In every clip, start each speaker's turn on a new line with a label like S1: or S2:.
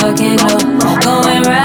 S1: fucking up. Going
S2: right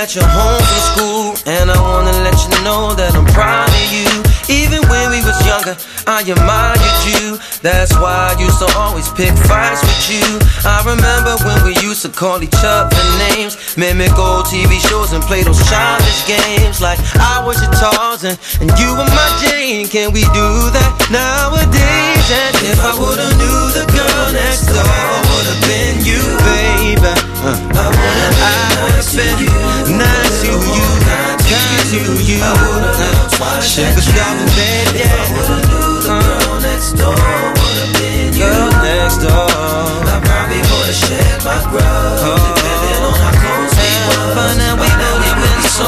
S2: that you're home from school And I wanna let you know that I'm proud of you. Even when we was younger, I admired you That's why I used to always pick fights with you. I remember when we used to call each other names. Mimic old TV shows and play those childish games. Like I was your Tarzan and you were my Jane. Can we do that nowadays? And if I would've knew the girl next door Would've been you, baby. Uh, I would've been nice to you, kind to you. Uh, Sugar stop bed, yeah Next door. Would've been you, girl next door. I probably would've shared my grub Depending on how close we were. By now we would've been so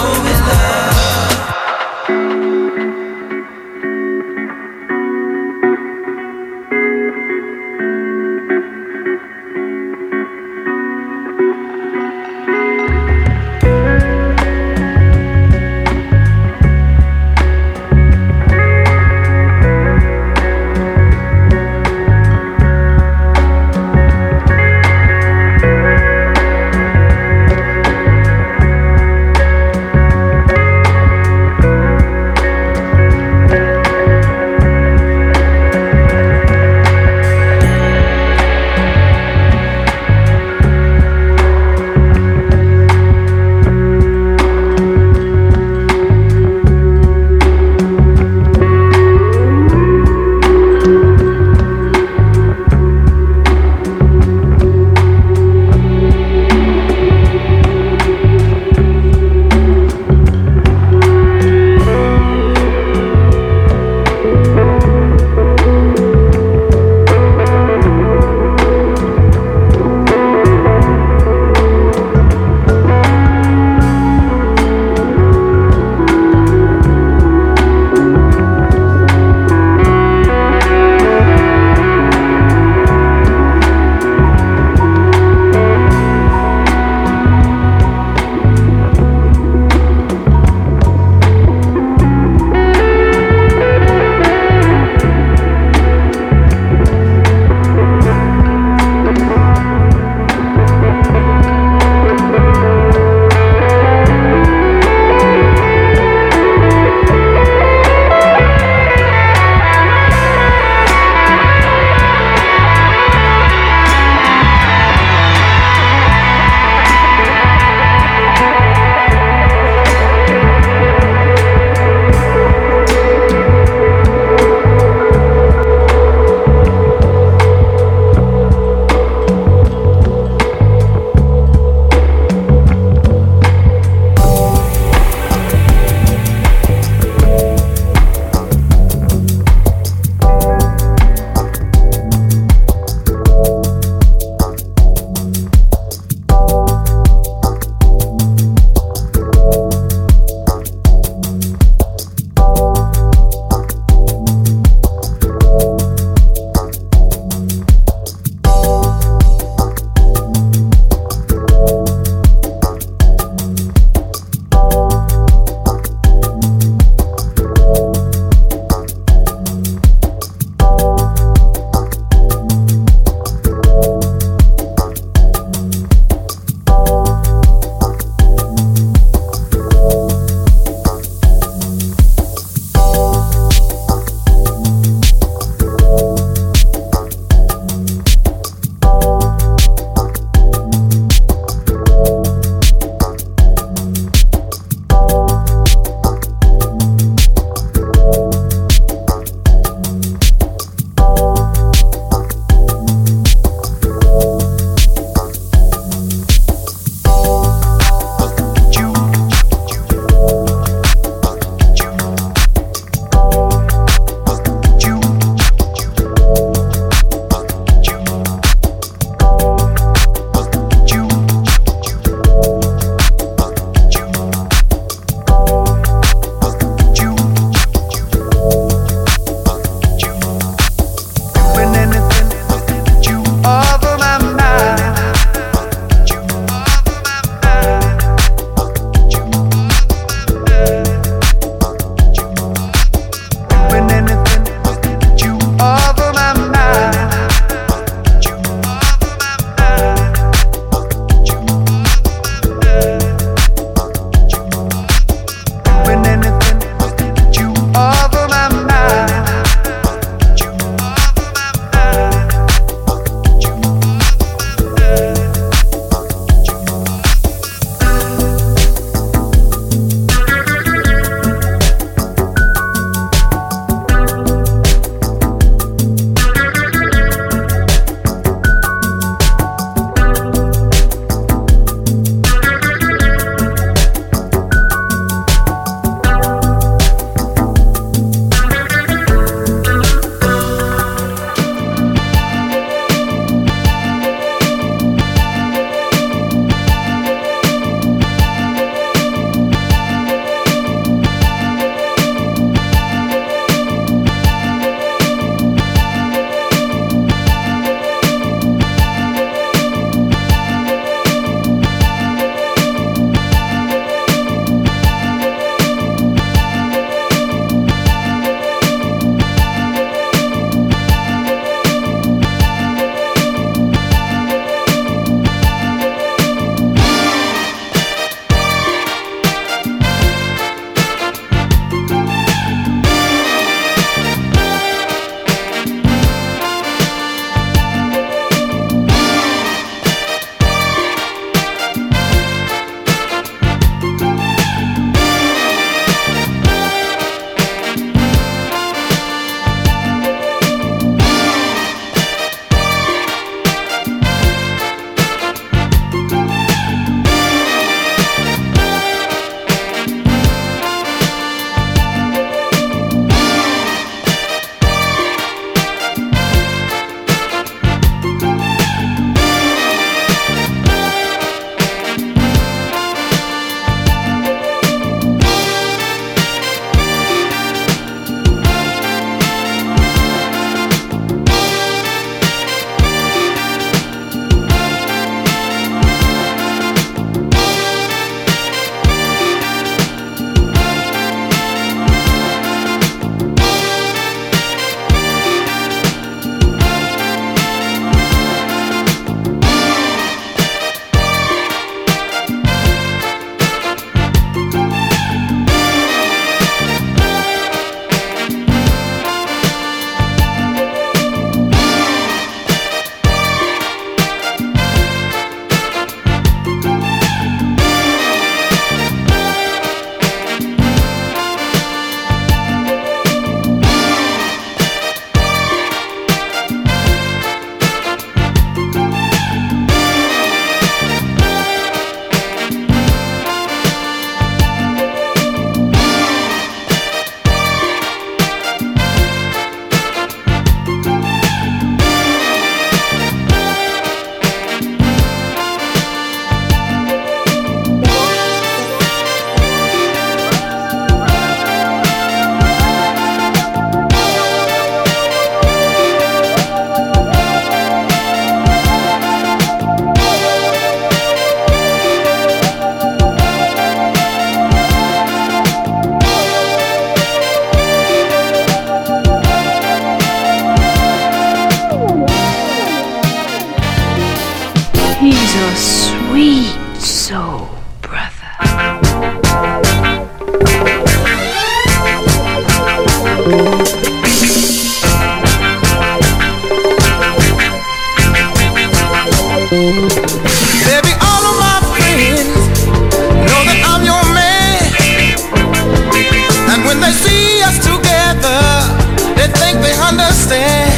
S3: understand.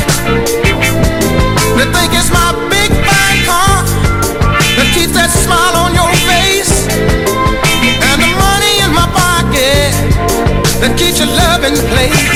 S3: They think it's my big fine car that keeps that smile on your face and the money in
S4: my pocket that keeps your love
S5: in place.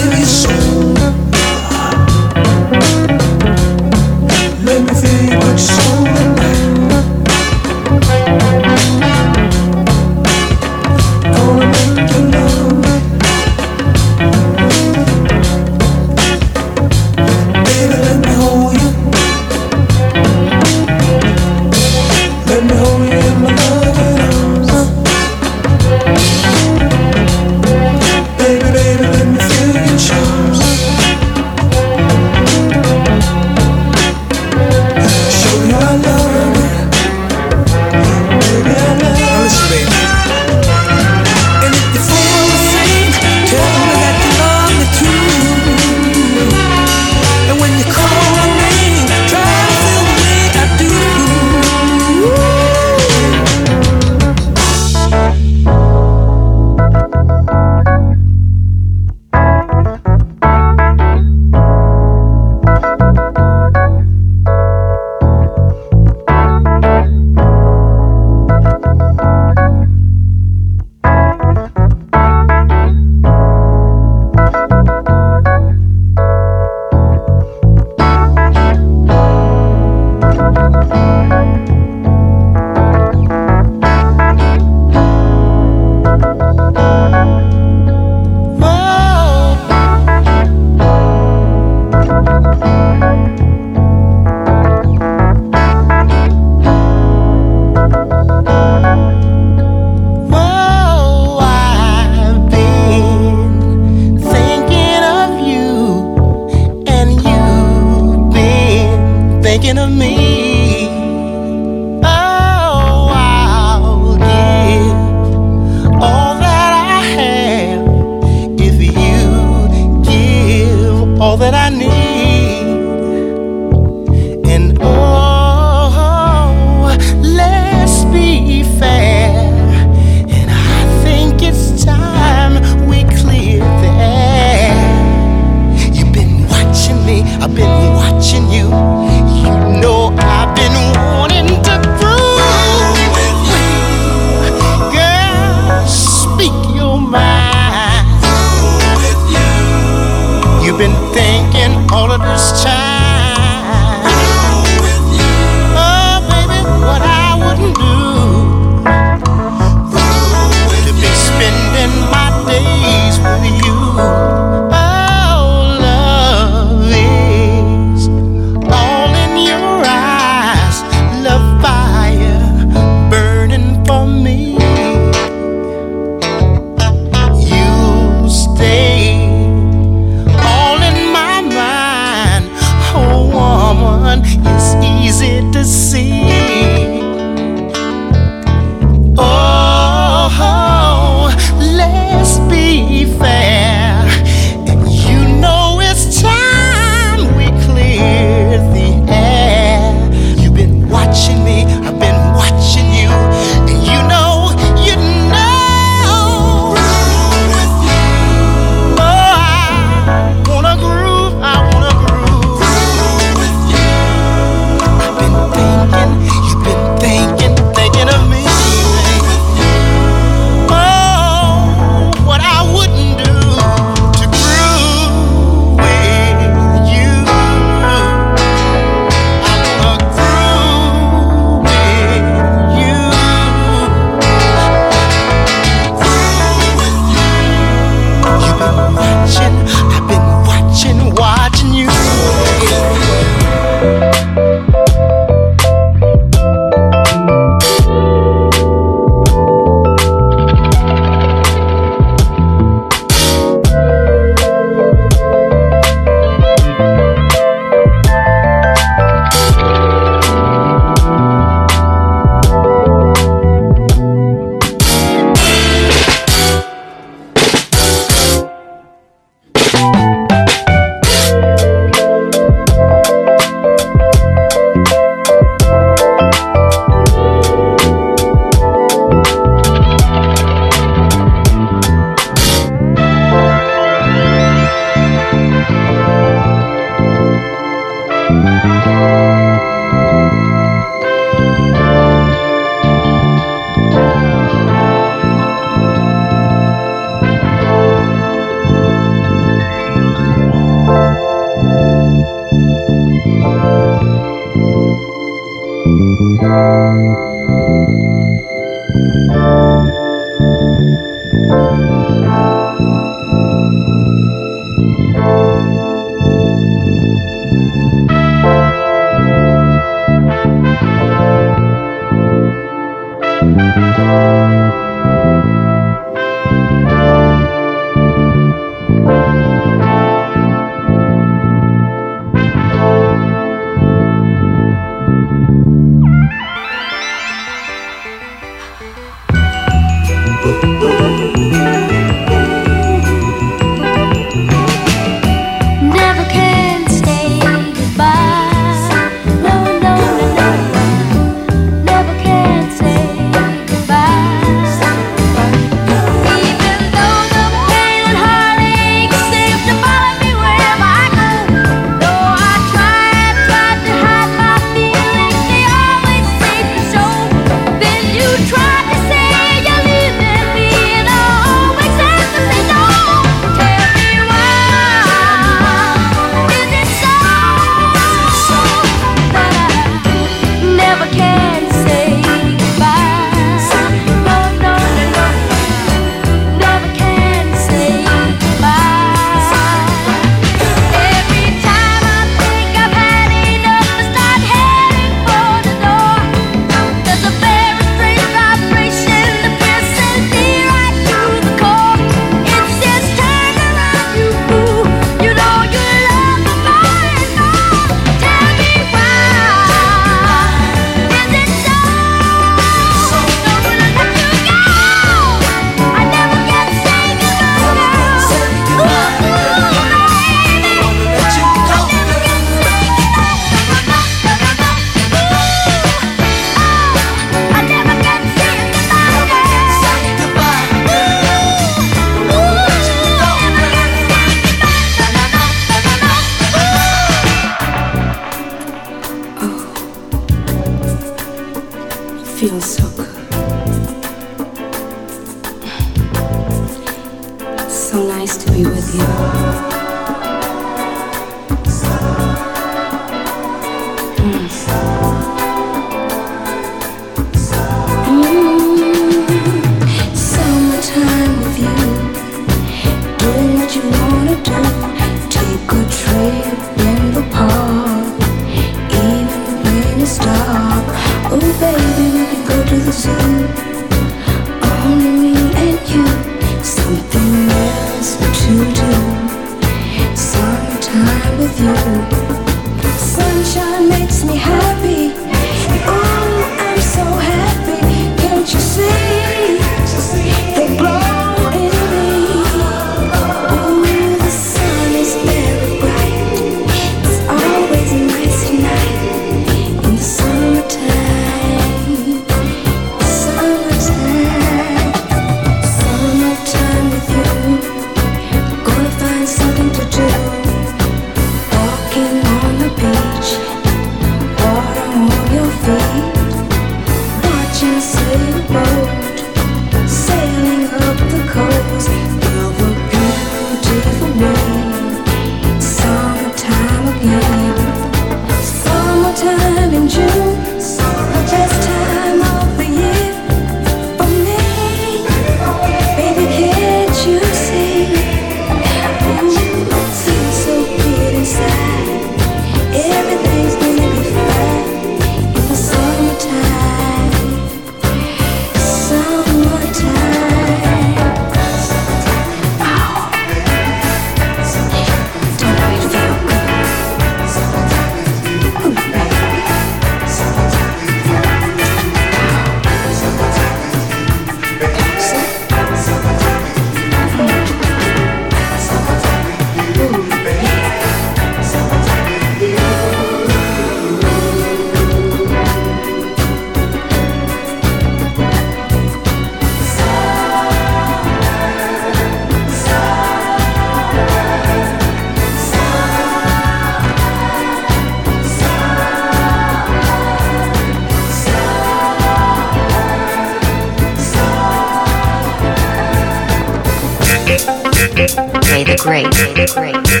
S5: great, great.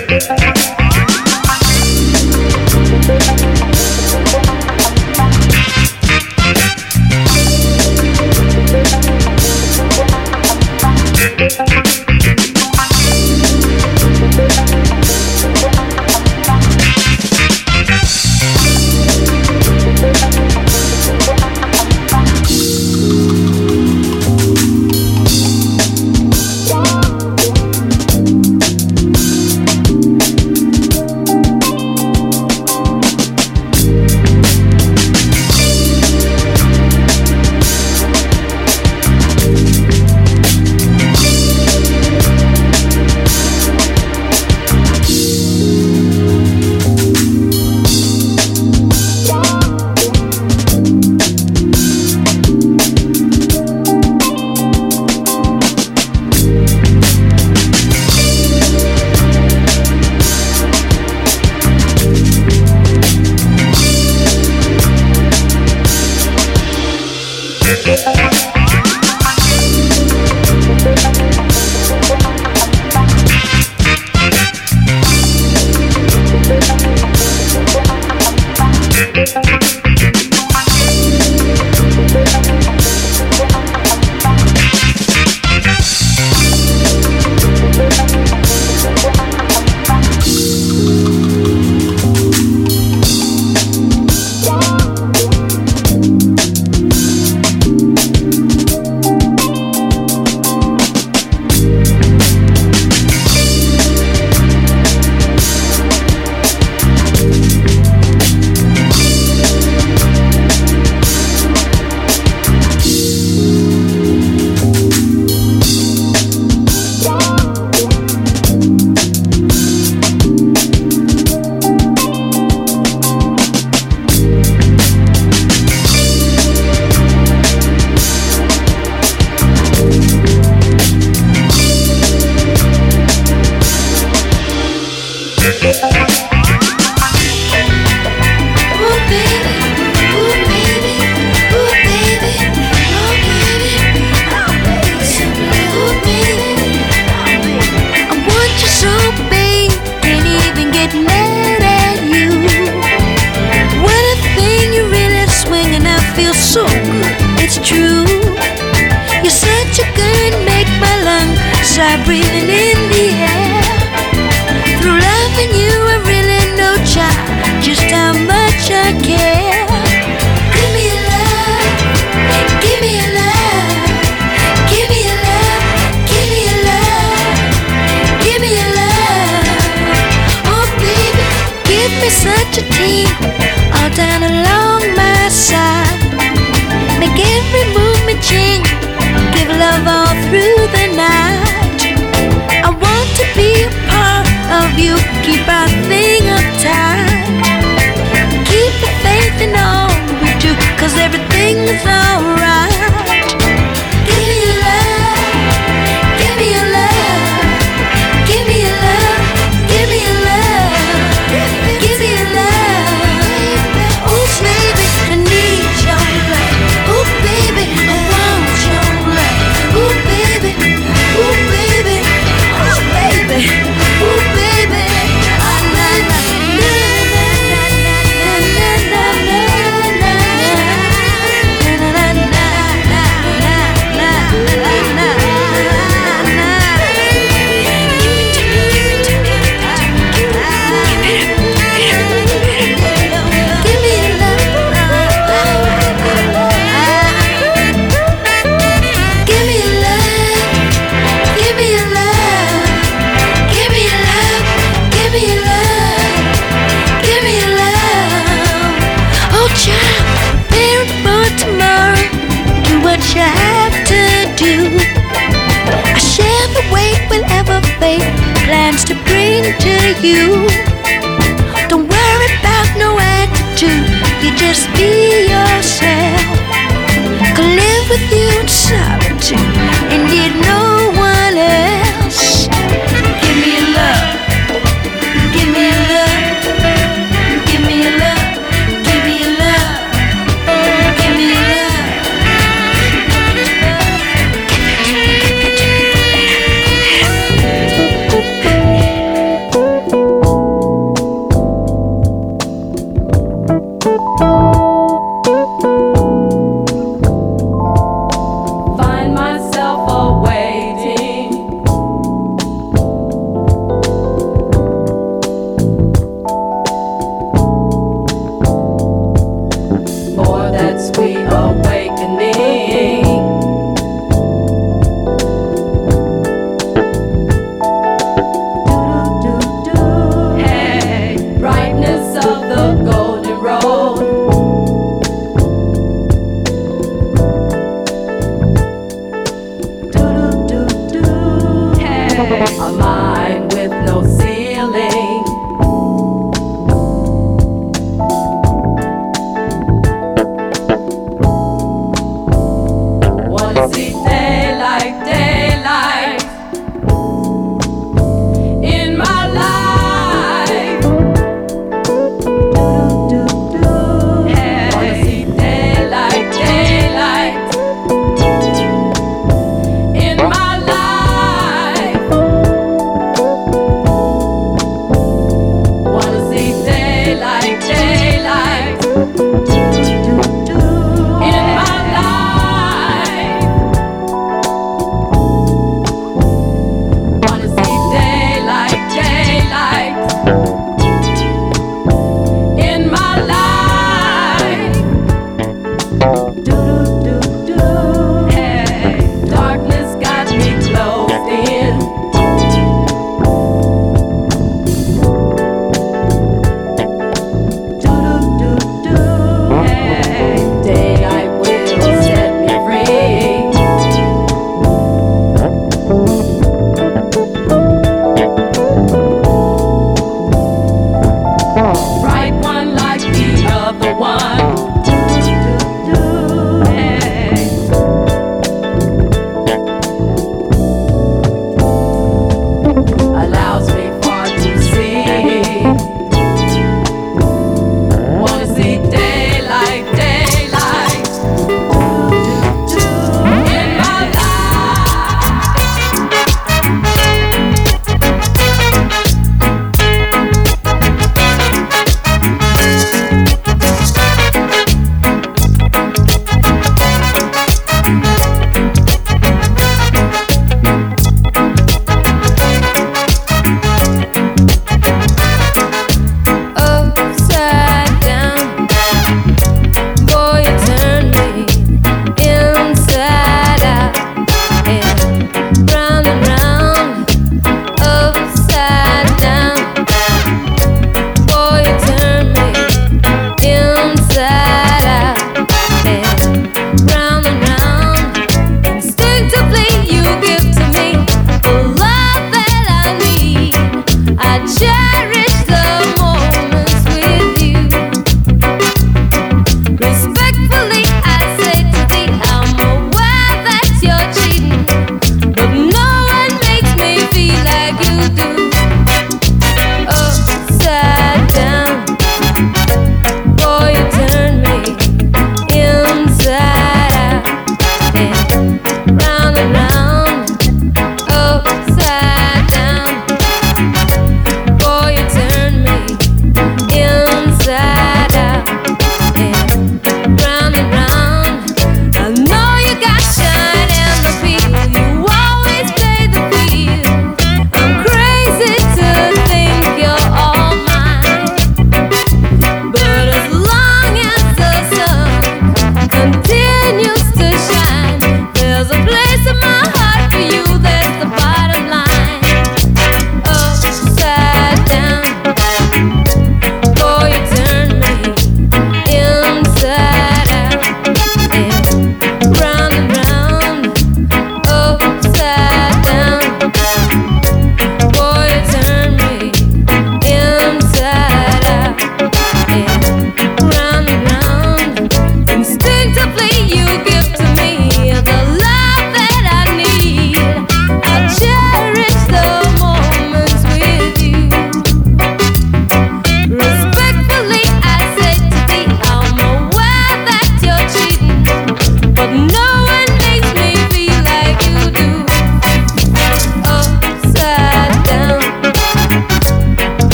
S5: flower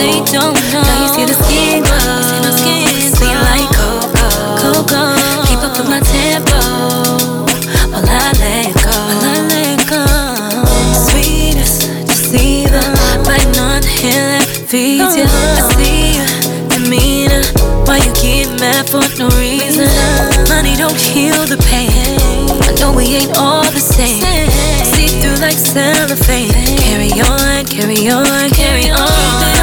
S5: they don't know. Now you see the skin glow, sweet like cocoa, cocoa. Keep up with my tempo, while I let go, while I let go. Sweetest deceiver, might not hear that feeds you. Uh-huh. I see you, demeanor. Why you get mad for no reason? Money don't heal the pain. I know we ain't all the same. See through like cellophane. Carry on, carry on, carry on.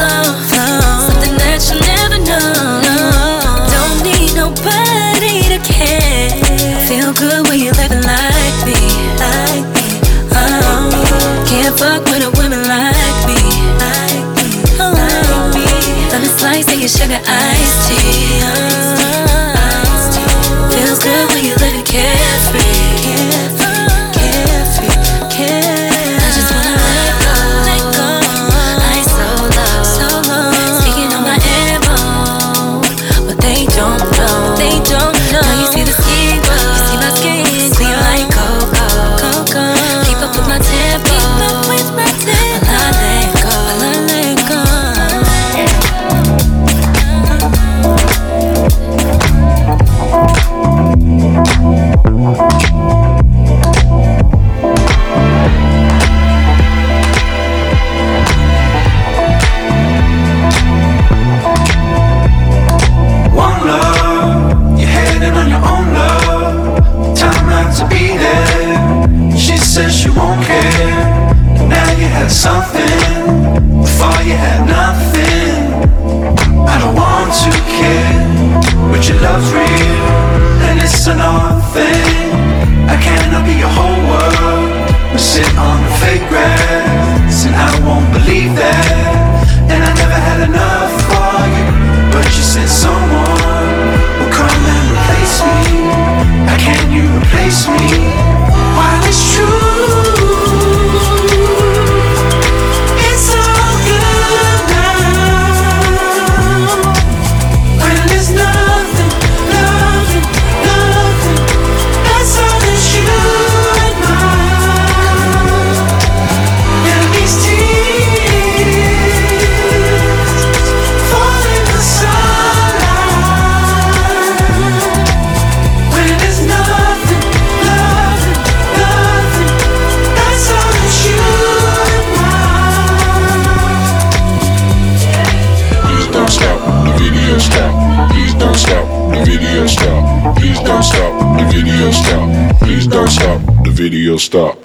S5: Uh-huh. Something that you never know. Don't need nobody to care. Feel good when you're living like me. Uh-huh. Can't fuck with a woman like me. Your sugar iced tea. Uh-huh. Feels good when you're living
S6: care. had something before you had nothing. I don't want to care, but your love's real, and it's an odd thing. I cannot be your whole world, but sit on the fake grass, and I won't believe that.
S2: stop.